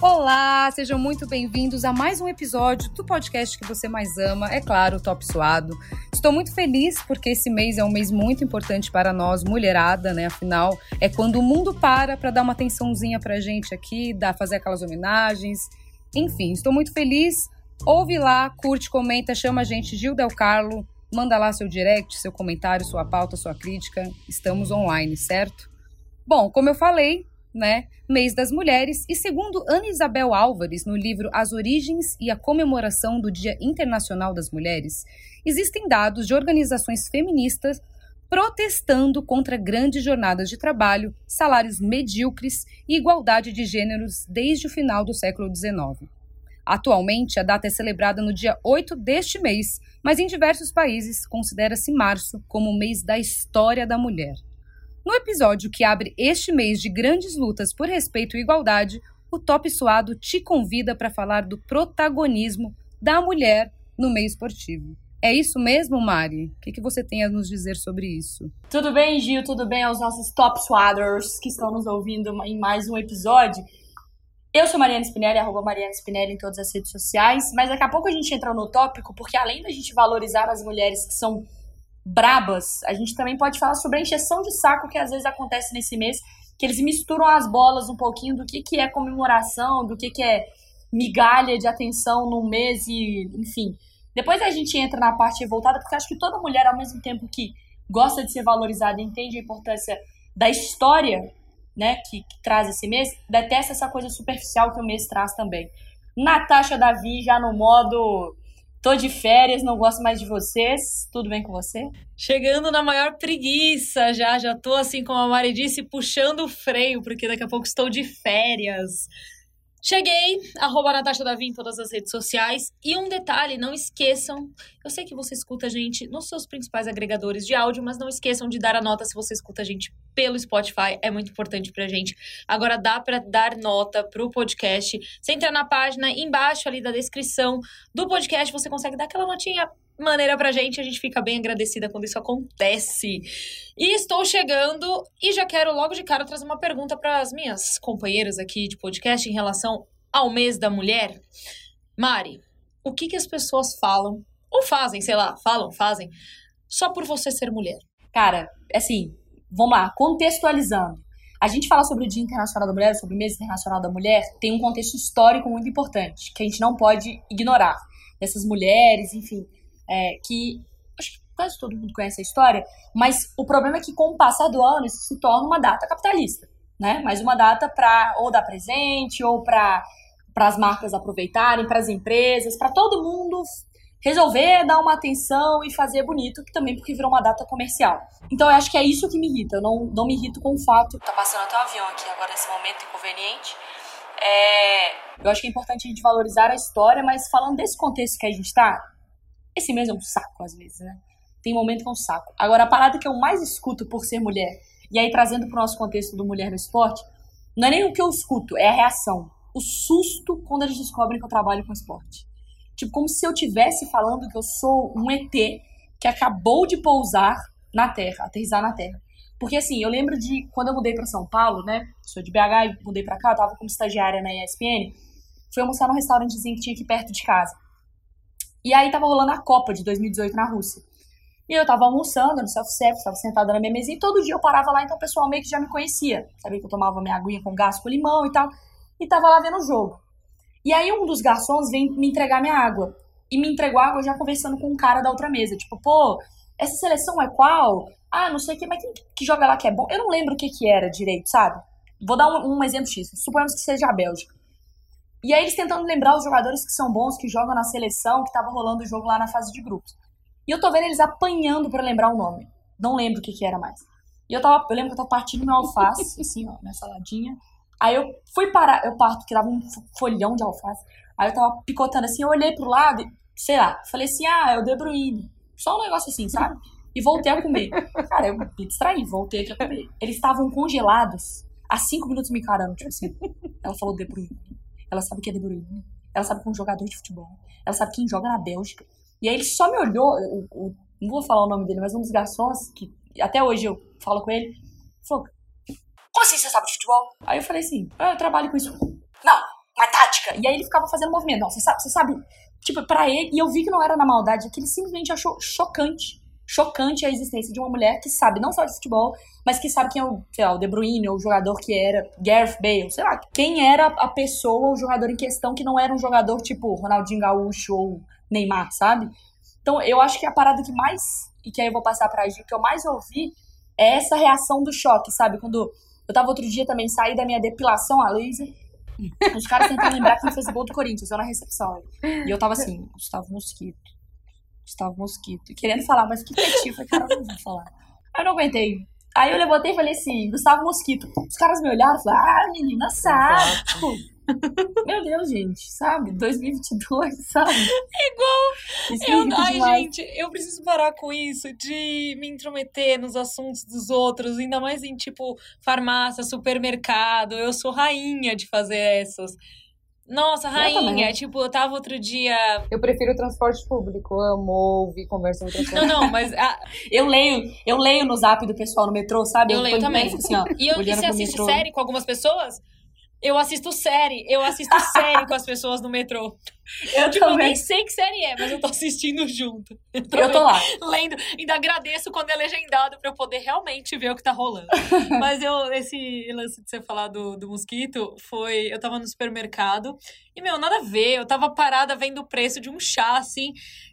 Olá, sejam muito bem-vindos a mais um episódio do podcast que você mais ama, é claro, Top Suado. Estou muito feliz porque esse mês é um mês muito importante para nós, mulherada, né? Afinal, é quando o mundo para para dar uma atençãozinha pra gente aqui, dar fazer aquelas homenagens. Enfim, estou muito feliz. Ouve lá, curte, comenta, chama a gente Gil Del Carlo, manda lá seu direct, seu comentário, sua pauta, sua crítica. Estamos online, certo? Bom, como eu falei, né, mês das mulheres, e segundo Ana Isabel Álvares, no livro As Origens e a Comemoração do Dia Internacional das Mulheres, existem dados de organizações feministas protestando contra grandes jornadas de trabalho, salários medíocres e igualdade de gêneros desde o final do século XIX. Atualmente, a data é celebrada no dia 8 deste mês, mas em diversos países considera-se março como o mês da história da mulher. No episódio que abre este mês de grandes lutas por respeito e igualdade, o Top Suado te convida para falar do protagonismo da mulher no meio esportivo. É isso mesmo, Mari? O que, que você tem a nos dizer sobre isso? Tudo bem, Gil? Tudo bem aos nossos Top Swaders que estão nos ouvindo em mais um episódio? Eu sou Mariana Spinelli, arroba Mariana Spinelli em todas as redes sociais, mas daqui a pouco a gente entra no tópico, porque além da gente valorizar as mulheres que são brabas, a gente também pode falar sobre a encheção de saco que às vezes acontece nesse mês, que eles misturam as bolas um pouquinho do que, que é comemoração, do que, que é migalha de atenção num mês e, enfim. Depois a gente entra na parte revoltada, porque acho que toda mulher, ao mesmo tempo que gosta de ser valorizada, entende a importância da história, né, que, que traz esse mês, detesta essa coisa superficial que o mês traz também. Natasha Davi já no modo Tô de férias, não gosto mais de vocês. Tudo bem com você? Chegando na maior preguiça já, já tô assim, como a Mari disse, puxando o freio, porque daqui a pouco estou de férias. Cheguei, arroba Natasha Davi em todas as redes sociais. E um detalhe, não esqueçam, eu sei que você escuta a gente nos seus principais agregadores de áudio, mas não esqueçam de dar a nota se você escuta a gente pelo Spotify, é muito importante pra gente. Agora dá para dar nota pro podcast. Você entra na página embaixo ali da descrição do podcast, você consegue dar aquela notinha maneira pra gente, a gente fica bem agradecida quando isso acontece. E estou chegando e já quero logo de cara trazer uma pergunta para as minhas companheiras aqui de podcast em relação ao mês da mulher. Mari, o que que as pessoas falam ou fazem, sei lá, falam, fazem, só por você ser mulher? Cara, assim, vamos lá, contextualizando. A gente fala sobre o Dia Internacional da Mulher, sobre o Mês Internacional da Mulher, tem um contexto histórico muito importante, que a gente não pode ignorar. Essas mulheres, enfim, é, que acho que quase todo mundo conhece a história, mas o problema é que com o passar do ano isso se torna uma data capitalista, né? Mais uma data para ou dar presente ou para para as marcas aproveitarem, para as empresas, para todo mundo resolver dar uma atenção e fazer bonito, também porque virou uma data comercial. Então eu acho que é isso que me irrita. Eu não, não me irrito com o fato. Tá passando até um avião aqui agora nesse momento inconveniente. É, eu acho que é importante a gente valorizar a história, mas falando desse contexto que a gente tá, esse mês é um saco, às vezes, né? Tem momento que é um saco. Agora, a parada que eu mais escuto por ser mulher, e aí trazendo pro nosso contexto do mulher no esporte, não é nem o que eu escuto, é a reação. O susto quando eles descobrem que eu trabalho com esporte. Tipo, como se eu tivesse falando que eu sou um ET que acabou de pousar na Terra, aterrizar na Terra. Porque assim, eu lembro de quando eu mudei para São Paulo, né? Sou de BH e mudei para cá, eu tava como estagiária na ESPN. Fui almoçar num restaurantezinho que tinha aqui perto de casa. E aí tava rolando a Copa de 2018 na Rússia. E eu tava almoçando no self-service, tava sentada na minha mesinha, e todo dia eu parava lá, então o pessoal meio que já me conhecia. Sabia que eu tomava minha aguinha com gás com limão e tal. E tava lá vendo o jogo. E aí um dos garçons vem me entregar minha água. E me entregou água já conversando com um cara da outra mesa. Tipo, pô, essa seleção é qual? Ah, não sei o que, mas quem que joga lá que é bom? Eu não lembro o que que era direito, sabe? Vou dar um, um exemplo X. Suponhamos que seja a Bélgica. E aí eles tentando lembrar os jogadores que são bons, que jogam na seleção, que tava rolando o jogo lá na fase de grupos. E eu tô vendo eles apanhando para lembrar o nome. Não lembro o que que era mais. E eu tava, eu lembro que eu tava partindo meu alface, assim, ó, minha saladinha. Aí eu fui parar, eu parto, que tava um folhão de alface. Aí eu tava picotando assim, eu olhei pro lado e, sei lá, falei assim, ah, é o De Bruyne. Só um negócio assim, sabe? E voltei a comer. Cara, eu me distraí, voltei a comer. Eles estavam congelados, há cinco minutos me encarando, tipo assim. Ela falou De Bruyne. Ela sabe que é De Bruyne. Ela sabe que é um jogador de futebol. Ela sabe quem joga na Bélgica. E aí ele só me olhou, não vou falar o nome dele, mas um dos garçons, que até hoje eu falo com ele, falou, como assim você sabe de futebol? Aí eu falei assim, ah, eu trabalho com isso. Não, uma tática. E aí ele ficava fazendo movimento. Não, você sabe, você sabe, tipo, pra ele, e eu vi que não era na maldade, que ele simplesmente achou chocante. Chocante a existência de uma mulher que sabe não só de futebol, mas que sabe quem é o, sei lá, o De Bruyne, ou o jogador que era, Gareth Bale, sei lá, quem era a pessoa, o jogador em questão que não era um jogador tipo Ronaldinho Gaúcho ou Neymar, sabe? Então eu acho que a parada que mais, e que aí eu vou passar pra Gil, que eu mais ouvi, é essa reação do choque, sabe? Quando eu tava outro dia também, saí da minha depilação a laser, os caras tentando lembrar quem fez o gol do Corinthians, eu na recepção. E eu tava assim, Gustavo Mosquito. Gustavo Mosquito. Querendo falar, mas que petit. Falei, cara, eu não vou falar. Aí eu não aguentei. Aí eu levantei e falei assim, Gustavo Mosquito. Os caras me olharam e falaram, ah, menina, sabe. Tipo, meu Deus, gente, sabe? 2022, sabe? É igual. Eu, ai, demais. gente, eu preciso parar com isso de me intrometer nos assuntos dos outros, ainda mais em tipo farmácia, supermercado. Eu sou rainha de fazer essas. Nossa, rainha. Eu tipo, eu tava outro dia. Eu prefiro o transporte público. Amo ouvir conversa no transporte. Não, não, mas. A... eu leio, eu leio no zap do pessoal no metrô, sabe? Eu, eu leio também. Assim, ó, e, eu, e você assiste metrô. série com algumas pessoas? Eu assisto série, eu assisto série com as pessoas no metrô. Eu tipo, também. nem sei que série é, mas eu tô assistindo junto. Eu tô, eu tô lá. Lendo. Ainda agradeço quando é legendado pra eu poder realmente ver o que tá rolando. mas eu, esse lance de você falar do, do mosquito, foi. Eu tava no supermercado e, meu, nada a ver. Eu tava parada vendo o preço de um chá, assim.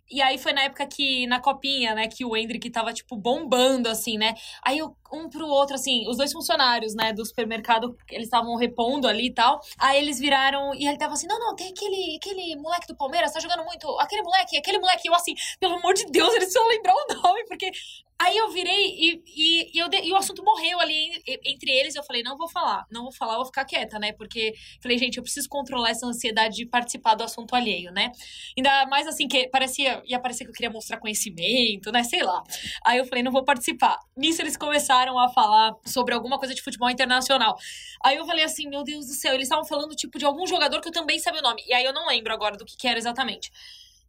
E aí foi na época que, na copinha, né, que o Hendrick tava, tipo, bombando, assim, né? Aí um pro outro, assim, os dois funcionários, né, do supermercado, eles estavam repondo ali e tal. Aí eles viraram e ele tava assim: não, não, tem aquele, aquele moleque do Palmeiras, tá jogando muito. Aquele moleque, aquele moleque. Eu assim, pelo amor de Deus, eles só lembrar o nome, porque Aí eu virei e, e, e, eu, e o assunto morreu ali entre eles. Eu falei, não vou falar, não vou falar, vou ficar quieta, né? Porque falei, gente, eu preciso controlar essa ansiedade de participar do assunto alheio, né? Ainda mais assim, que parecia, ia parecer que eu queria mostrar conhecimento, né? Sei lá. Aí eu falei, não vou participar. Nisso eles começaram a falar sobre alguma coisa de futebol internacional. Aí eu falei assim, meu Deus do céu, eles estavam falando tipo de algum jogador que eu também sabia o nome. E aí eu não lembro agora do que, que era exatamente.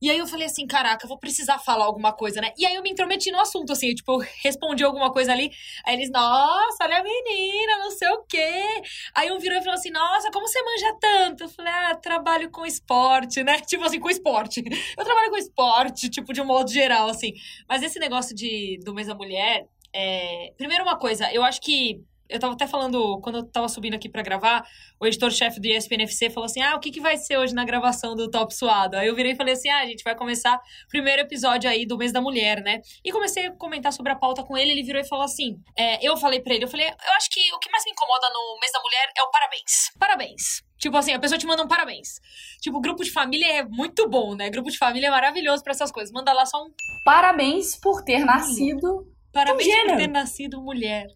E aí eu falei assim, caraca, eu vou precisar falar alguma coisa, né? E aí eu me intrometi no assunto, assim, eu, tipo, respondi alguma coisa ali. Aí eles, nossa, olha a menina, não sei o quê. Aí um virou e falou assim, nossa, como você manja tanto? Eu falei, ah, trabalho com esporte, né? Tipo assim, com esporte. Eu trabalho com esporte, tipo, de um modo geral, assim. Mas esse negócio de, do mês da mulher, é... primeiro uma coisa, eu acho que eu tava até falando, quando eu tava subindo aqui para gravar, o editor-chefe do ESPNFC falou assim: Ah, o que, que vai ser hoje na gravação do Top Suado? Aí eu virei e falei assim: Ah, a gente vai começar o primeiro episódio aí do mês da mulher, né? E comecei a comentar sobre a pauta com ele, ele virou e falou assim: é, Eu falei pra ele, eu falei, eu acho que o que mais me incomoda no mês da mulher é o parabéns. Parabéns. Tipo assim, a pessoa te manda um parabéns. Tipo, grupo de família é muito bom, né? Grupo de família é maravilhoso para essas coisas. Manda lá só um. Parabéns por ter nascido. Parabéns por ter nascido mulher.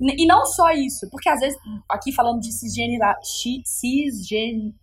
E não só isso, porque às vezes, aqui falando de cisgênera, cisgênero,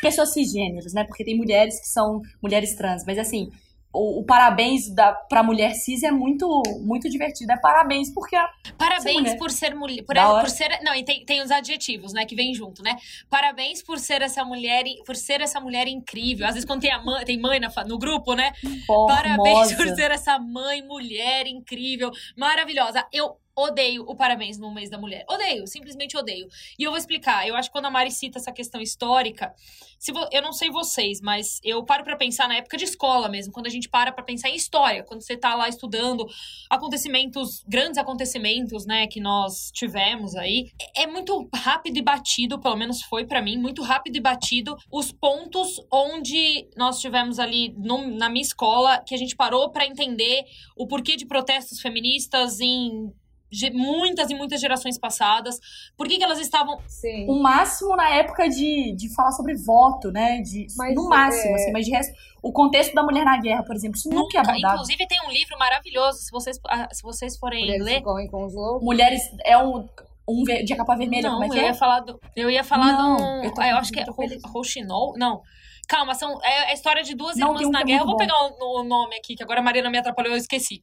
pessoas cisgêneros, né? Porque tem mulheres que são mulheres trans, mas assim, o, o, parabéns da, pra mulher cis é muito, muito divertido. É parabéns porque a, Parabéns ser por ser mulher. Por, por, ser. Não, e tem, tem os adjetivos, né, que vem junto, né? Parabéns por ser essa mulher, por ser essa mulher incrível. Às vezes, quando tem, a mãe, tem mãe na, no grupo, né? Formosa. Parabéns por ser essa mãe, mulher incrível, maravilhosa. Eu odeio o parabéns no mês da mulher. Odeio, simplesmente odeio. E eu vou explicar. Eu acho que quando a Mari cita essa questão histórica, se vo... eu não sei vocês, mas eu paro para pensar na época de escola mesmo, quando a gente para para pensar em história, quando você tá lá estudando acontecimentos, grandes acontecimentos, né, que nós tivemos aí, é muito rápido e batido, pelo menos foi para mim, muito rápido e batido os pontos onde nós tivemos ali no, na minha escola que a gente parou para entender o porquê de protestos feministas em muitas e muitas gerações passadas. Por que, que elas estavam. Sim. O máximo na época de, de falar sobre voto, né? De, mas, no máximo, é... assim, mas de resto. O contexto da mulher na guerra, por exemplo, isso nunca, é abordado. Inclusive, tem um livro maravilhoso, se vocês, ah, se vocês forem Mulheres ler. Com os lobos. Mulheres. É um. Um de capa vermelha, não, como é que eu é? Ia falar do, eu ia falar não, do. Eu, eu acho que é Rochinol. Não. Calma, são, é a história de duas não, irmãs na guerra. Eu vou bom. pegar o, o, nome aqui, que agora a Mariana me atrapalhou, eu esqueci.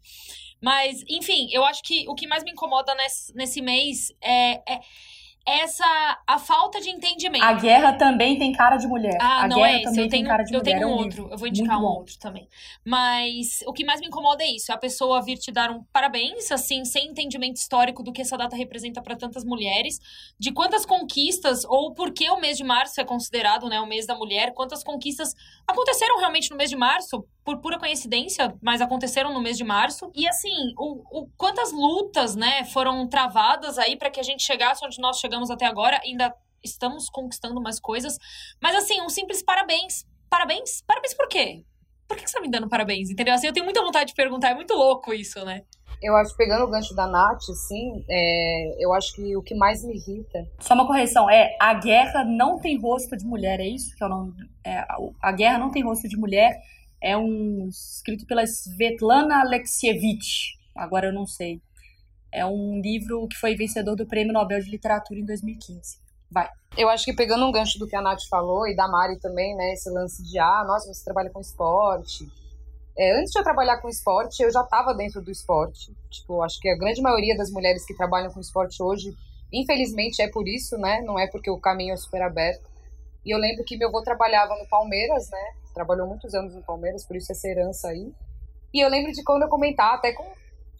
Mas, enfim, eu acho que o que mais me incomoda nesse, nesse mês é, é essa a falta de entendimento. A guerra também tem cara de mulher. Ah, a não guerra é esse. também Eu tem tenho, cara de eu mulher. tenho é um outro. livro Eu vou indicar muito um bom. outro também. Mas o que mais me incomoda é isso. É a pessoa vir te dar um parabéns, assim, sem entendimento histórico do que essa data representa para tantas mulheres, de quantas conquistas, ou por que o mês de março é considerado, né, o mês da mulher, quantas conquistas aconteceram realmente no mês de março, por pura coincidência, mas aconteceram no mês de março. E assim, o, o quantas lutas, né, foram travadas aí para que a gente chegasse onde nós chegamos até agora, ainda estamos conquistando mais coisas. Mas assim, um simples parabéns. Parabéns? Parabéns por quê? Por que você tá me dando parabéns? Entendeu? Assim, eu tenho muita vontade de perguntar, é muito louco isso, né? Eu acho, pegando o gancho da Nath, assim, é, eu acho que o que mais me irrita. Só uma correção, é a guerra não tem rosto de mulher, é isso que eu não. É, a, a guerra não tem rosto de mulher. É um escrito pela Svetlana Alexievich. Agora eu não sei. É um livro que foi vencedor do Prêmio Nobel de Literatura em 2015. Vai. Eu acho que pegando um gancho do que a Nath falou e da Mari também, né? Esse lance de, ah, nossa, você trabalha com esporte. É, antes de eu trabalhar com esporte, eu já estava dentro do esporte. Tipo, acho que a grande maioria das mulheres que trabalham com esporte hoje, infelizmente, é por isso, né? Não é porque o caminho é super aberto. E eu lembro que meu avô trabalhava no Palmeiras, né? Trabalhou muitos anos no Palmeiras, por isso essa herança aí. E eu lembro de quando eu comentar, até com,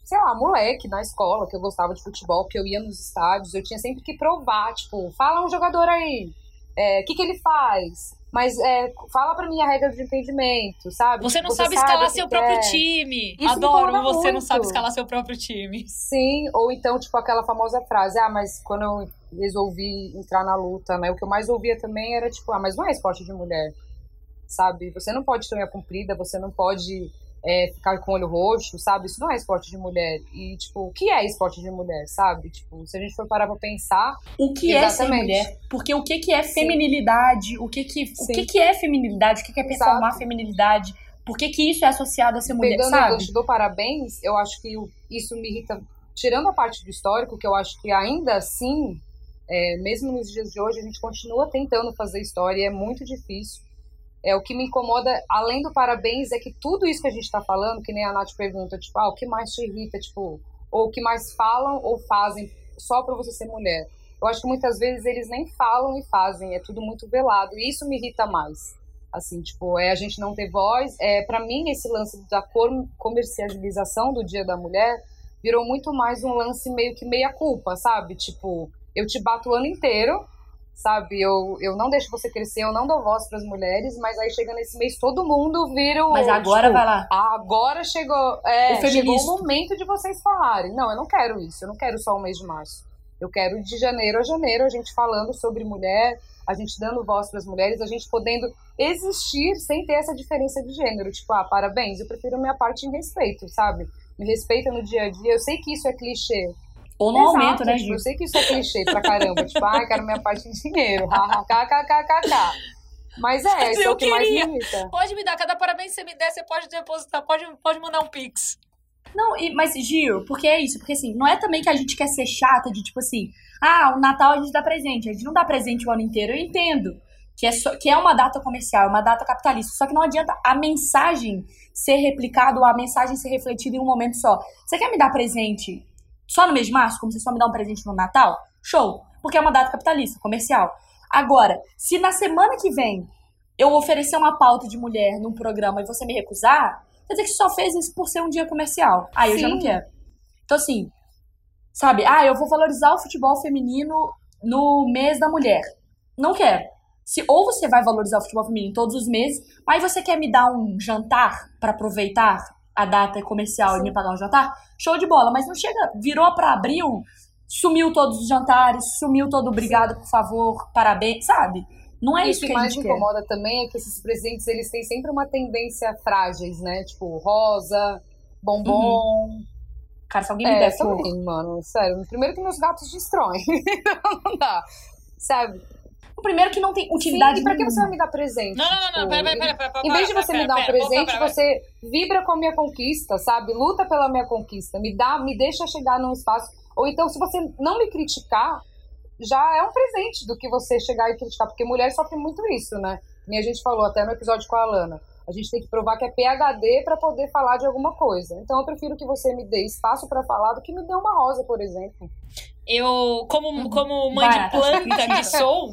sei lá, moleque na escola, que eu gostava de futebol, que eu ia nos estádios, eu tinha sempre que provar, tipo, fala um jogador aí, o é, que, que ele faz? Mas é, fala pra mim a regra de entendimento, sabe? Você não Você sabe escalar seu próprio time. Isso Adoro você não sabe muito. escalar seu próprio time. Sim, ou então, tipo, aquela famosa frase, ah, mas quando eu resolvi entrar na luta, né, o que eu mais ouvia também era, tipo, ah, mas não é esporte de mulher, sabe? Você não pode ter unha comprida, você não pode é, ficar com o olho roxo, sabe? Isso não é esporte de mulher. E, tipo, o que é esporte de mulher, sabe? Tipo, se a gente for parar pra pensar, O que é ser Exatamente. mulher? Porque o que, que é Sim. feminilidade? O que, que, o que, que é feminilidade? O que, que é performar Exato. feminilidade? Por que, que isso é associado a ser mulher, pegando o sabe? gancho do parabéns, eu acho que isso me irrita, tirando a parte do histórico, que eu acho que ainda assim, é, mesmo nos dias de hoje, a gente continua tentando fazer história e é muito difícil. É, o que me incomoda, além do parabéns, é que tudo isso que a gente está falando, que nem a Nath pergunta, tipo, ah, o que mais te irrita, tipo, ou o que mais falam ou fazem só para você ser mulher. Eu acho que muitas vezes eles nem falam e fazem, é tudo muito velado, e isso me irrita mais. Assim, tipo, é a gente não ter voz. É, para mim, esse lance da comercialização do Dia da Mulher virou muito mais um lance meio que meia culpa, sabe? Tipo, eu te bato o ano inteiro, sabe? Eu, eu não deixo você crescer, eu não dou voz para as mulheres, mas aí chega nesse mês todo mundo vira o. Mas agora tipo, vai lá. "Ah, agora chegou, é, O chegou o momento de vocês falarem. Não, eu não quero isso, eu não quero só o mês de março. Eu quero de janeiro a janeiro a gente falando sobre mulher, a gente dando voz para as mulheres, a gente podendo existir sem ter essa diferença de gênero. Tipo, ah, parabéns, eu prefiro minha parte em respeito, sabe? Me respeita no dia a dia. Eu sei que isso é clichê. Ou no Exato, aumento, né, Gil? Eu sei que isso é clichê pra caramba. tipo, ai, quero minha parte em dinheiro. KKKKK. Mas é, isso é o que mais me queria. irrita. Pode me dar, cada parabéns que você me der, você pode depositar, pode, pode mandar um pix. Não, e- mas Gil, porque é isso, porque assim, não é também que a gente quer ser chata de tipo assim, ah, o Natal a gente dá presente, a gente não dá presente o ano inteiro, eu entendo. Que é, só- que é uma data comercial, uma data capitalista. Só que não adianta a mensagem ser replicada ou a mensagem ser refletida em um momento só. Você quer me dar presente só no mês de março, como você só me dá um presente no Natal? Show! Porque é uma data capitalista, comercial. Agora, se na semana que vem eu oferecer uma pauta de mulher num programa e você me recusar, quer dizer que você só fez isso por ser um dia comercial. Aí eu já não quero. Então, assim, sabe? Ah, eu vou valorizar o futebol feminino no mês da mulher. Não quero. Se, ou você vai valorizar o futebol feminino todos os meses, aí você quer me dar um jantar pra aproveitar a data comercial e Sim. me pagar um jantar, show de bola. Mas não chega, virou pra abril, sumiu todos os jantares, sumiu todo obrigado, por favor, parabéns, sabe? Não é E isso que, que a mais me incomoda também é que esses presentes eles têm sempre uma tendência frágeis, né? Tipo, rosa, bombom. Cara, se alguém me É, der flor, também, mano. Sério. Primeiro que meus gatos destroem. Não dá. Sabe? O primeiro que não tem utilidade Sim, e pra que você vai me dar presente? Não, não, não, não, Tipo, pera, pera, pera, pera, pera, Em vez de você pera, me dar um pera, pera, presente, pera, pera. você vibra com a minha conquista, sabe? Luta pela minha conquista. Me dá, me deixa chegar num espaço. Ou então, se você não me criticar, já é um presente do que você chegar e criticar. Porque mulher sofre muito isso, né? Nem a gente falou até no episódio com a Alana. A gente tem que provar que é PHD pra poder falar de alguma coisa. Então eu prefiro que você me dê espaço pra falar do que me dê uma rosa, por exemplo. eu, como, como mãe Vai, de planta que sou.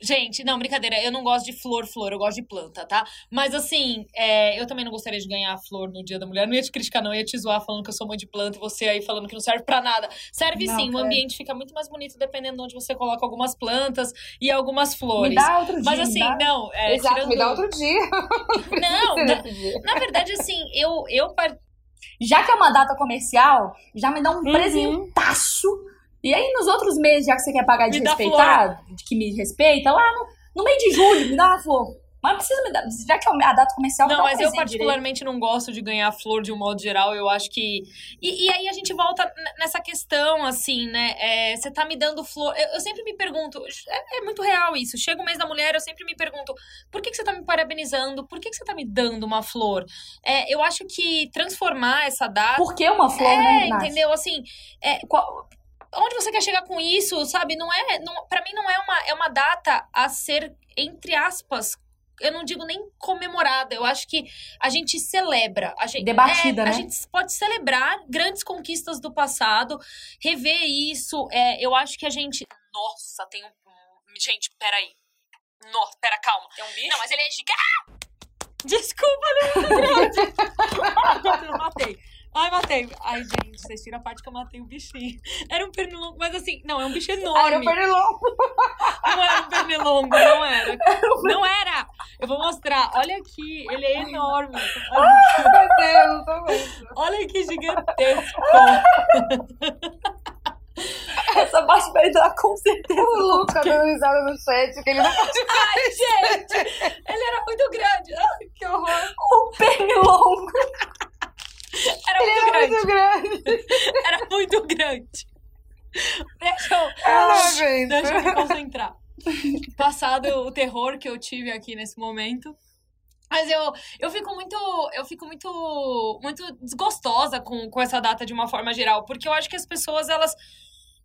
Gente, não, brincadeira, eu não gosto de flor, flor, eu gosto de planta, tá? Mas assim, é, eu também não gostaria de ganhar a flor no Dia da Mulher. Não ia te criticar, não, eu ia te zoar falando que eu sou mãe de planta e você aí falando que não serve pra nada. Serve Não, sim, o ambiente fica muito mais bonito dependendo de onde você coloca algumas plantas e algumas flores. Me dá outro dia. Mas assim, dá- não, é, Exato, tirando... me dá outro dia. Não, na, dia. na verdade, assim, eu, eu Já que é uma data comercial, já me dá um Uhum. presentaço. E aí, nos outros meses, já que você quer pagar de Me respeitar, de que me respeita, lá no, no meio de julho, me dá uma flor. Mas não precisa me dar. Já que é a data comercial, me Não, um mas eu presente direito. particularmente não gosto de ganhar flor de um modo geral. Eu acho que. E, e aí a gente volta nessa questão, assim, né? É, você tá me dando flor. Eu, eu sempre me pergunto, é, é muito real isso. Chega o mês da mulher, eu sempre me pergunto, por que, que você tá me parabenizando? Por que, que você tá me dando uma flor? É, eu acho que transformar essa data. Por que uma flor, É, né, entendeu? Assim, é, qual- onde você quer chegar com isso, sabe? Não é, não, para mim não é uma, é uma data a ser entre aspas, eu não digo nem comemorada. Eu acho que a gente celebra, a gente Debatida, é, né? A gente pode celebrar grandes conquistas do passado, rever isso. É, eu acho que a gente, nossa, tem um, um- gente, peraí. Nossa, pera, calma. Tem um bicho? Não, mas ele é gigante. Desculpa, não Eu matei. Ai, matei. Ai, gente, vocês tiram a parte que eu matei o bichinho. Era um pernilongo, mas assim, não, é um bicho Ah, eu enorme. pernilongo. Não era um pernilongo, não era. Não era. Eu vou mostrar. Olha aqui, ele é enorme. Olha, Meu Deus, olha que gigantesco. Essa parte vai entrar com certeza. O Luca dando risada no chat, que ele não pode Ai, gente, ele era muito grande. Ai, que horror. O pernilongo. Era muito é grande. muito grande. Era muito grande. Deixa eu... Não aguento. Deixa eu me concentrar. Passado o terror que eu tive aqui nesse momento. Mas eu, eu fico muito. Eu fico muito. muito desgostosa com, com essa data de uma forma geral. Porque eu acho que as pessoas, elas.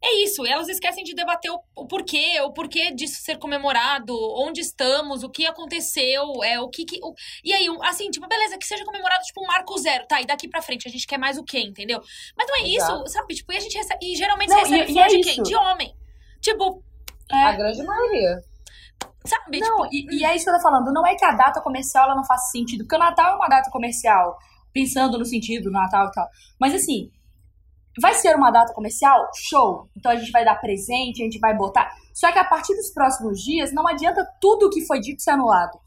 É isso, elas esquecem de debater o, o porquê, o porquê disso ser comemorado, onde estamos, o que aconteceu, é o que. que o- e aí, assim, tipo, beleza, que seja comemorado, tipo, um marco zero, tá? E daqui pra frente a gente quer mais o quê, entendeu? Mas não é Exato. isso, sabe? Tipo, e a gente recebe. E geralmente Não, você recebe e- e é de quem? De homem. Tipo, A grande maioria. sabe? Não, tipo, e, e é isso que eu tô falando. Não é que a data comercial ela não faça sentido. Porque o Natal é uma data comercial. Pensando no sentido do Natal e tal. Mas assim, vai ser uma data comercial? Show. Então a gente vai dar presente, a gente vai botar. Só que a partir dos próximos dias, não adianta tudo o que foi dito ser anulado.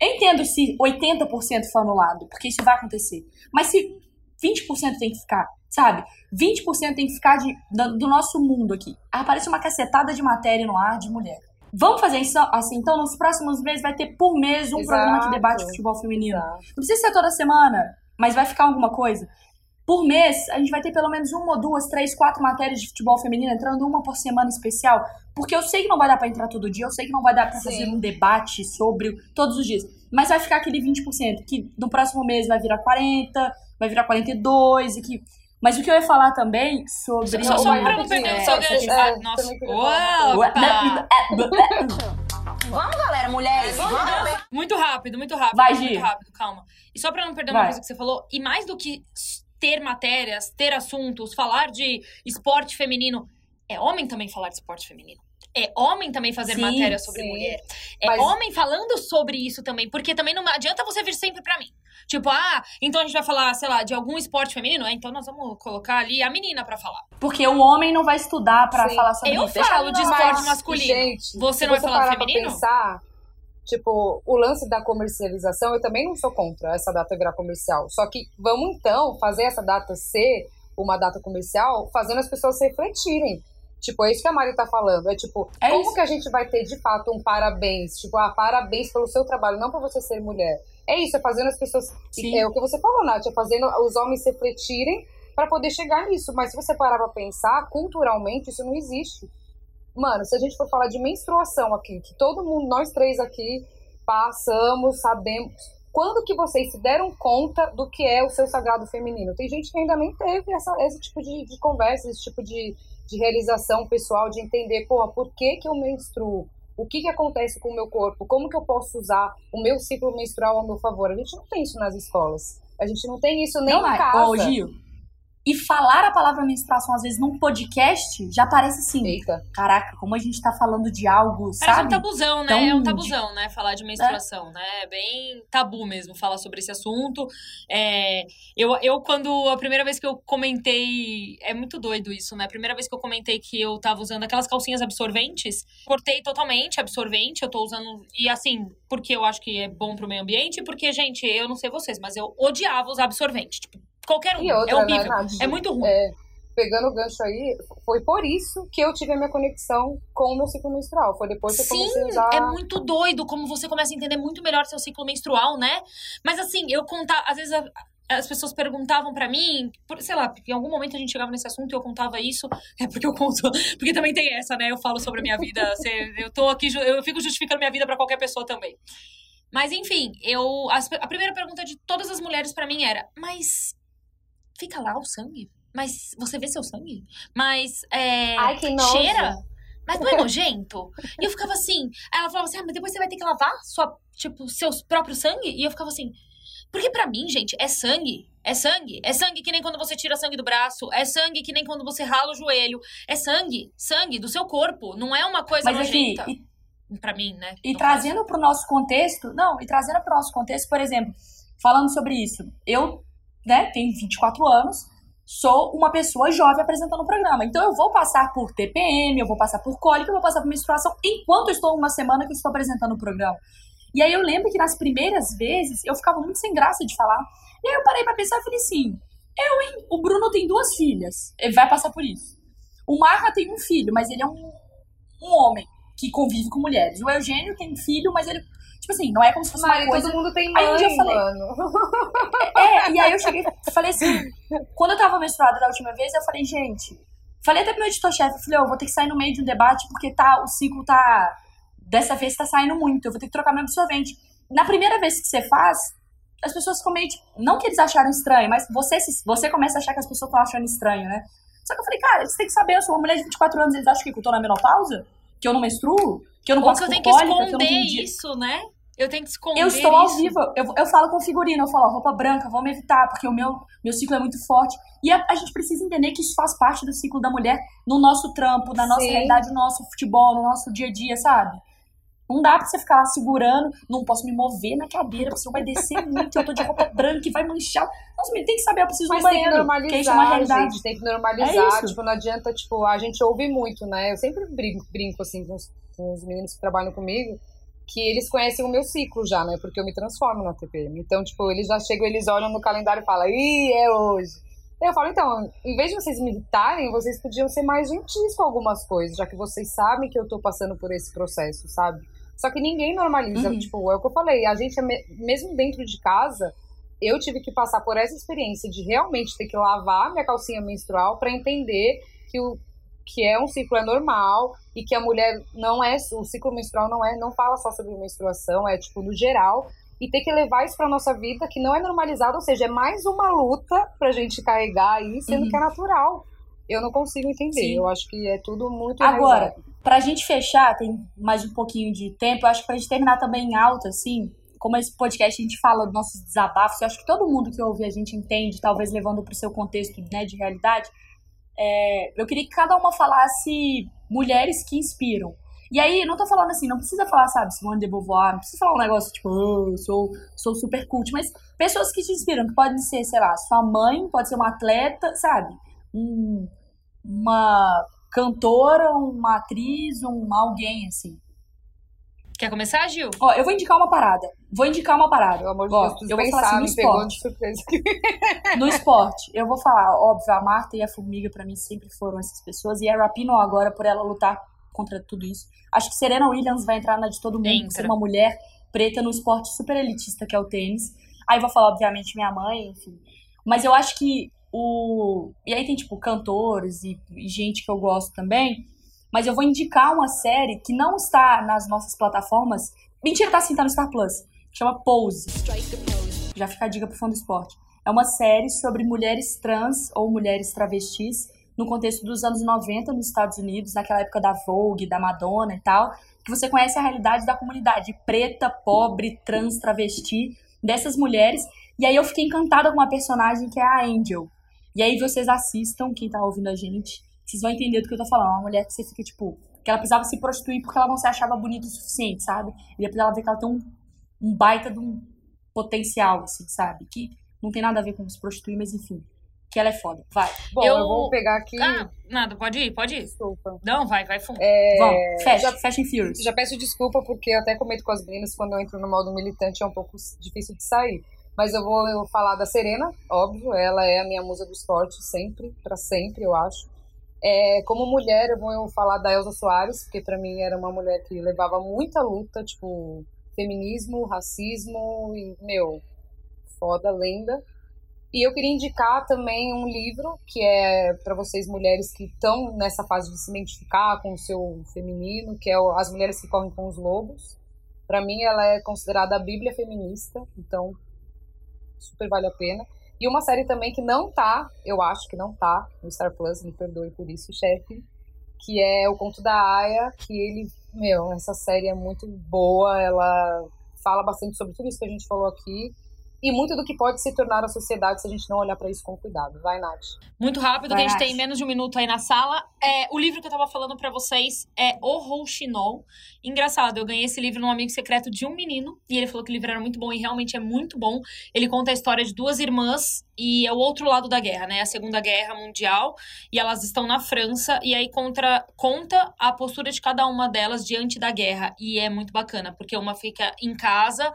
Eu entendo se 80% for anulado, porque isso vai acontecer. Mas se 20% tem que ficar, sabe? 20% tem que ficar de, do, do nosso mundo aqui. Aparece uma cacetada de matéria no ar de mulher. Vamos fazer isso assim? Então, nos próximos meses vai ter por mês um Exato. programa que debate futebol feminino. Exato. Não precisa ser toda semana, mas vai ficar alguma coisa. Por mês, a gente vai ter pelo menos uma ou duas, três, quatro matérias de futebol feminino entrando uma por semana especial. Porque eu sei que não vai dar pra entrar todo dia, eu sei que não vai dar pra Sim. fazer um debate sobre todos os dias. Mas vai ficar aquele 20%, que no próximo mês vai virar 40%, vai virar 42%, e que... Mas o que eu ia falar também sobre... Só, só pra não perder o seu gancho. é, nossa. Opa! Vamos, galera, mulheres, vamos. Muito rápido, muito rápido. Vai, muito Gi. rápido, calma. E só pra não perder uma Vai. coisa que você falou, e mais do que ter matérias, ter assuntos, falar de esporte feminino, é homem também falar de esporte feminino. É homem também fazer Sim, matéria sobre sim. mulher. É Mas- homem falando sobre isso também. Porque também não adianta você vir sempre pra mim. Tipo, ah, então a gente vai falar, sei lá, de algum esporte feminino? É, então nós vamos colocar ali a menina pra falar. Porque o homem não vai estudar pra Sim. falar sobre Eu isso. Deixa falo de esporte Mas, masculino. Gente, Você não vai você falar do parar pra feminino? pensar, tipo, o lance da comercialização, eu também não sou contra essa data virar comercial. Só que vamos então fazer essa data ser uma data comercial, fazendo as pessoas refletirem. Tipo, é isso que a Mari tá falando. É tipo, É como isso. que a gente vai ter de fato um parabéns? Tipo, ah, parabéns pelo seu trabalho, não pra você ser mulher. É isso, é fazendo as pessoas. Sim. É o que você falou, Nath, é fazendo os homens refletirem pra poder chegar nisso. Mas se você parar pra pensar, culturalmente, isso não existe. Mano, se a gente for falar de menstruação aqui, que todo mundo, nós três aqui, passamos, sabemos. Quando que vocês se deram conta do que é o seu sagrado feminino? Tem gente que ainda nem teve essa, esse tipo de, de conversa, esse tipo de, de realização pessoal, de entender, porra, por que que eu menstruo? O que que acontece com o meu corpo? Como que eu posso usar o meu ciclo menstrual ao meu favor? A gente não tem isso nas escolas. A gente não tem isso nem não em vai. casa. Ô, Gil, E falar a palavra menstruação, às vezes, num podcast, já parece assim. Eita. Caraca, como a gente tá falando de algo, Parece sabe? um tabuzão, né? Tão é um tabuzão, né? Falar de menstruação, né? É bem tabu mesmo falar sobre esse assunto. É, eu, eu, quando a primeira vez que eu comentei. É muito doido isso, né? A primeira vez que eu comentei que eu tava usando aquelas calcinhas absorventes, cortei totalmente absorvente. Eu tô usando. E assim, porque eu acho que é bom pro meio ambiente, e porque, gente, eu não sei vocês, mas eu odiava usar absorvente. Tipo, qualquer um. Outra, é horrível. né, Nath? É muito ruim. É, pegando o gancho aí, foi por isso que eu tive a minha conexão com o meu ciclo menstrual. Foi depois que eu comecei a usar. É muito doido como você começa a entender muito melhor seu ciclo menstrual, né? Mas assim, eu contar, às vezes a- as pessoas perguntavam pra mim, por- sei lá, porque em algum momento a gente chegava nesse assunto e eu contava isso, é porque eu conto, porque também tem essa, né? Eu falo sobre a minha vida, você- eu tô aqui, eu fico justificando minha vida pra qualquer pessoa também. Mas enfim, eu as- a primeira pergunta de todas as mulheres pra mim era: "Mas fica lá o sangue? Mas você vê seu sangue? Mas é Ai, que nojo. cheira? Mas não é nojento? E eu ficava assim, ela falava assim, ah, mas depois você vai ter que lavar sua, tipo, seus próprios sangue? E eu ficava assim, porque pra mim, gente, é sangue. É sangue. É sangue que nem quando você tira sangue do braço. É sangue que nem quando você rala o joelho. É sangue. Sangue do seu corpo. Não é uma coisa Mas aqui, nojenta. e, Pra mim, né? e no trazendo pro nosso contexto, não, e trazendo pro nosso contexto, por exemplo, falando sobre isso, eu, né, tenho 24 anos, sou uma pessoa jovem apresentando o programa. Então eu vou passar por TPM, eu vou passar por cólica, eu vou passar por menstruação enquanto estou uma semana que estou apresentando o programa. E aí eu lembro que nas primeiras vezes eu ficava muito sem graça de falar. E aí eu parei pra pensar e falei assim: eu? O Bruno tem duas filhas, ele vai passar por isso. O Marra tem um filho, mas ele é um, um homem que convive com mulheres. O Eugênio tem um filho, mas ele, tipo assim, não é como se fosse Mari, uma coisa. todo mundo tem Aí um mãe, dia eu falei- mano. É, e aí eu cheguei e falei assim, quando eu tava menstruada da última vez, eu falei, gente, falei até pro meu editor-chefe, eu falei, eu vou ter que sair no meio de um debate porque tá, o ciclo tá, dessa vez tá saindo muito, eu vou ter que trocar meu absorvente. Na primeira vez que você faz, as pessoas ficam meio, tipo, não que eles acharam estranho, mas você, você começa a achar que as pessoas estão achando estranho, né? Só que eu falei, cara, eles têm que saber, eu sou uma mulher de 24 anos, eles acham que eu tô na menopausa? Que eu não menstruo? Que eu não Ou passo que eu tenho que esconder isso, né? Eu tenho que esconder eu estou ao isso. vivo, eu, eu falo com figurino, eu falo, ó, roupa branca, vamos evitar, porque o meu, meu ciclo é muito forte. E a, a gente precisa entender que isso faz parte do ciclo da mulher no nosso trampo, na nossa Sim. realidade, no nosso futebol, no nosso dia a dia, sabe? Não dá pra você ficar lá segurando, não posso me mover na cadeira, porque senão vai descer muito, eu tô de roupa branca e vai manchar. Nossa, tem que saber, eu preciso Mas do tem que banheiro, porque isso é uma normalizar, realidade. gente. Tem que É normalizar. isso. tipo, não adianta, tipo, a gente ouve muito, né? Eu sempre brinco, brinco assim, com os, com os meninos que trabalham comigo, que eles conhecem o meu ciclo já, né? Porque eu me transformo na TPM. Então, tipo, eles já chegam, eles olham no calendário e falam, ih, é hoje. Eu falo, então, em vez de vocês me irritarem, vocês podiam ser mais gentis com algumas coisas, já que vocês sabem que eu tô passando por esse processo, sabe? Só que ninguém normaliza. Uhum. Tipo, é o que eu falei, a gente, é me- mesmo dentro de casa, eu tive que passar por essa experiência de realmente ter que lavar minha calcinha menstrual para entender que o que é um ciclo é normal e que a mulher não é o ciclo menstrual não é não fala só sobre menstruação é tipo no geral e ter que levar isso para nossa vida que não é normalizado ou seja é mais uma luta pra gente carregar aí sendo Uhum. que é natural eu não consigo entender Sim. eu acho que é tudo muito Agora, enraizado. Pra gente fechar, tem mais um pouquinho de tempo, eu acho que pra gente terminar também em alta, assim, como esse podcast a gente fala dos nossos desabafos, eu acho que todo mundo que ouve a gente entende, talvez levando pro seu contexto né, de realidade. É, eu queria que cada uma falasse mulheres que inspiram. E aí, não tô falando assim, não precisa falar, sabe, Simone de Beauvoir, não precisa falar um negócio tipo, "Oh, sou, sou super cult, mas pessoas que te inspiram, que podem ser, sei lá, sua mãe, pode ser uma atleta, sabe? Um, uma cantora, uma atriz, um alguém, assim. Quer começar, Gil? Ó, eu vou indicar uma parada. Vou indicar uma parada. pelo amor de Ó, Deus eu vou falar assim, no esporte. No esporte, eu vou falar, óbvio, a Marta e a Formiga pra mim sempre foram essas pessoas, e a Rapino agora, por ela lutar contra tudo isso. Acho que Serena Williams vai entrar na de todo mundo, Entra. ser uma mulher preta no esporte super elitista que é o tênis. Aí vou falar, obviamente, minha mãe, enfim. Mas eu acho que o. E aí tem, tipo, cantores e, e gente que eu gosto também. Mas eu vou indicar uma série que não está nas nossas plataformas. Mentira, tá sim, tá no Star Plus. Chama Pose. Já fica a dica pro fã do esporte. É uma série sobre mulheres trans ou mulheres travestis no contexto dos anos 90 nos Estados Unidos, naquela época da Vogue, da Madonna e tal, que você conhece a realidade da comunidade preta, pobre, trans, travesti, dessas mulheres. E aí eu fiquei encantada com uma personagem que é a Angel. E aí vocês assistam, quem tá ouvindo a gente, vocês vão entender do que eu tô falando. Uma mulher que você fica, tipo, que ela precisava se prostituir porque ela não se achava bonita o suficiente, sabe? E depois ela vê que ela tem um, um baita de um potencial, assim, sabe? Que não tem nada a ver com se prostituir, mas enfim. Que ela é foda. Vai. Bom, eu, eu vou pegar aqui. Ah, nada, pode ir, pode ir. Desculpa. Não, vai, vai fundo. É... Vamos, fecha, já, fecha em Furious. Já peço desculpa porque eu até comento com as meninas quando eu entro no modo militante é um pouco difícil de sair. Mas eu vou, falar da Serena, óbvio, ela é a minha musa do esporte sempre, para sempre, eu acho. É, como mulher, eu vou falar da Elsa Soares, porque para mim era uma mulher que levava muita luta, tipo, feminismo, racismo e, meu, foda, lenda. E eu queria indicar também um livro que é para vocês mulheres que estão nessa fase de se identificar com o seu feminino, que é As Mulheres que Correm com os Lobos. Para mim, ela é considerada a Bíblia feminista, então super vale a pena. E uma série também que não tá, eu acho que não tá no Star Plus, me perdoe por isso, chefe, que é O Conto da Aya, que ele, meu, essa série é muito boa, ela fala bastante sobre tudo isso que a gente falou aqui e muito do que pode se tornar a sociedade se a gente não olhar para isso com cuidado. Vai, Nath. Muito rápido, Vai, que a gente Nath. tem menos de um minuto aí na sala. É, o livro que eu tava falando para vocês é O Rouxinol. Engraçado, eu ganhei esse livro num amigo secreto de um menino, e ele falou que o livro era muito bom, e realmente é muito bom. Ele conta a história de duas irmãs, e é o outro lado da guerra, né? A Segunda Guerra Mundial, e elas estão na França, e aí contra, conta a postura de cada uma delas diante da guerra. E é muito bacana, porque uma fica em casa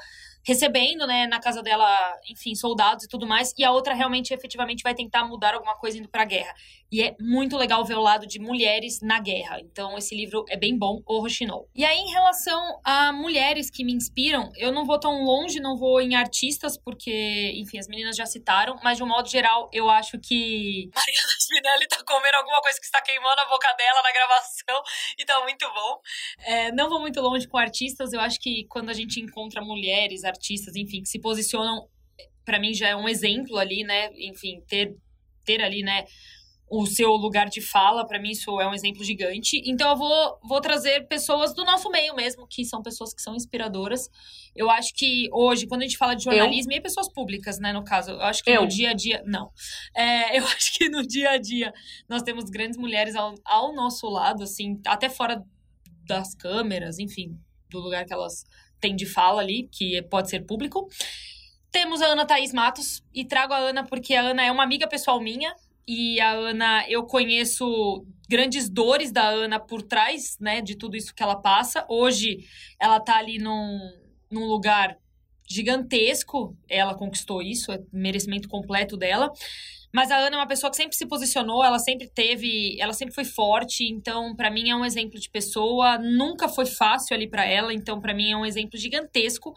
recebendo, né, na casa dela, enfim, soldados e tudo mais, e a outra realmente efetivamente vai tentar mudar alguma coisa indo pra guerra. E é muito legal ver o lado de mulheres na guerra. Então, esse livro é bem bom, O Rochinol. E aí, em relação a mulheres que me inspiram, eu não vou tão longe, não vou em artistas, porque, enfim, as meninas já citaram, mas de um modo geral, eu acho que Mariana Spinelli tá comendo alguma coisa que está queimando a boca dela na gravação e tá muito bom. É, não vou muito longe com artistas, eu acho que quando a gente encontra mulheres, artistas, enfim, que se posicionam, para mim já é um exemplo ali, né? Enfim, ter, ter ali, né? O seu lugar de fala, para mim isso é um exemplo gigante. Então eu vou, vou trazer pessoas do nosso meio mesmo, que são pessoas que são inspiradoras. Eu acho que hoje, quando a gente fala de jornalismo, eu? e pessoas públicas, né, no caso, eu acho que eu. no dia a dia. Não. É, eu acho que no dia a dia nós temos grandes mulheres ao, ao nosso lado, assim, até fora das câmeras, enfim, do lugar que elas têm de fala ali, que pode ser público. Temos a Ana Thaís Matos, e trago a Ana porque a Ana é uma amiga pessoal minha, e a Ana, eu conheço grandes dores da Ana por trás, né, de tudo isso que ela passa. Hoje ela tá ali num, num lugar gigantesco, ela conquistou isso, é merecimento completo dela. Mas a Ana é uma pessoa que sempre se posicionou, ela sempre teve, ela sempre foi forte, então para mim é um exemplo de pessoa, nunca foi fácil ali para ela, então para mim é um exemplo gigantesco.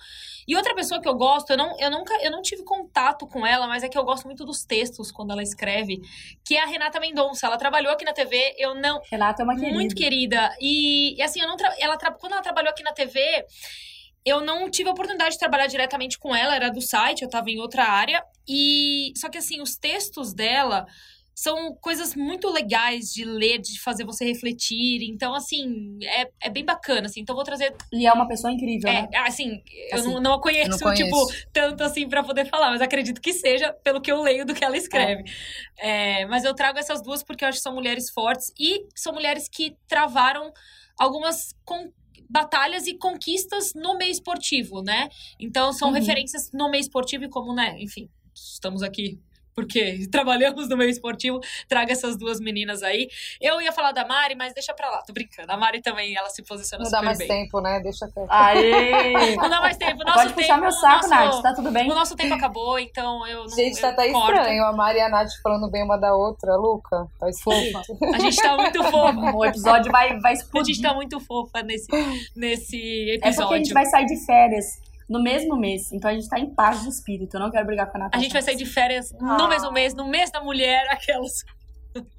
E outra pessoa que eu gosto, eu não, eu nunca, eu não tive contato com ela, mas é que eu gosto muito dos textos quando ela escreve, que é a Renata Mendonça. Ela trabalhou aqui na TV, eu não Renata é uma querida. muito querida. E, e assim, eu não tra... ela tra... quando ela trabalhou aqui na TV, eu não tive a oportunidade de trabalhar diretamente com ela, era do site, eu estava em outra área. E só que assim, os textos dela são coisas muito legais de ler, de fazer você refletir. Então, assim, é, é bem bacana, assim. Então, vou trazer... E é uma pessoa incrível, é, né? assim, eu Assim, não, não a conheço, eu não conheço. tipo, tanto assim pra poder falar. Mas acredito que seja pelo que eu leio do que ela escreve. É, mas eu trago essas duas porque eu acho que são mulheres fortes. E são mulheres que travaram algumas... Con batalhas e conquistas no meio esportivo, né? Então são Uhum. referências no meio esportivo e como, né, enfim, estamos aqui porque trabalhamos no meio esportivo, traga essas duas meninas aí. Eu ia falar da Mari, mas deixa pra lá, tô brincando. A Mari também, ela se posiciona Não dá mais bem. tempo, né? Deixa quieto. Aê! Não dá mais tempo. Nosso Pode puxar tempo, meu saco, o nosso, Nath, tá tudo bem? O nosso tempo acabou, então eu não Gente, tá corto. estranho. A Mari e a Nath falando bem uma da outra. Luca, tá esquisito. A gente tá muito fofa. O episódio vai, vai A explodir. gente tá muito fofa nesse, nesse É porque a episódio. gente vai sair de férias no mesmo mês. Então a gente tá em paz de espírito. Eu não quero brigar com a A Natasha. gente vai sair de férias Ah. no mesmo mês, no mês da mulher, aquelas.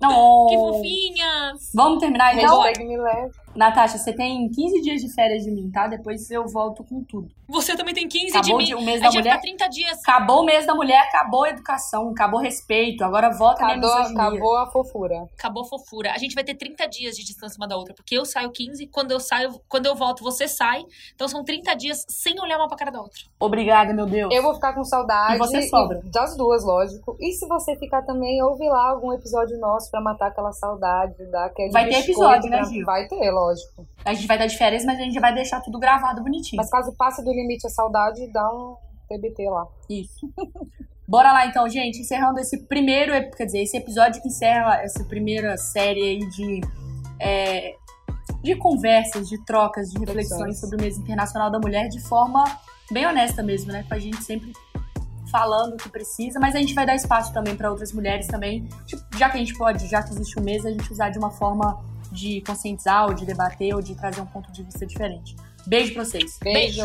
Não. Que fofinhas! Vamos terminar então? Hashtag me leve. Natasha, você tem 15 dias de férias de mim, tá? Depois eu volto com tudo. Você também tem 15 Acabou de mim. o mês a da gente vai mulher? ficar 30 dias. Acabou o mês da mulher, acabou a educação, acabou o respeito. Agora volta a minha Acabou, misoginia. acabou a fofura. Acabou a fofura. A gente vai ter 30 dias de distância uma da outra, porque eu saio 15, quando eu saio, quando eu volto, você sai. Então são 30 dias sem olhar uma pra cara da outra. Obrigada, meu Deus. Eu vou ficar com saudade. E você sobra. Das duas, lógico. E se você ficar também, ouve lá algum episódio nosso pra matar aquela saudade, dar aquele Vai ter episódio, né, pra- Gil? Vai ter, lógico. A gente vai estar de férias, mas a gente vai deixar tudo gravado bonitinho. Mas caso passe do limite a saudade, dá um TBT lá. Isso. Bora lá então, gente. Encerrando esse primeiro, quer dizer, esse episódio que encerra essa primeira série aí de, é, de conversas, de trocas, de reflexões sobre o mês internacional da mulher de forma bem honesta mesmo, né? Com a gente sempre falando o que precisa, mas a gente vai dar espaço também para outras mulheres também, tipo, já que a gente pode, já que existe um mês, a gente usar de uma forma de conscientizar ou de debater ou de trazer um ponto de vista diferente. Beijo pra vocês. Beijo.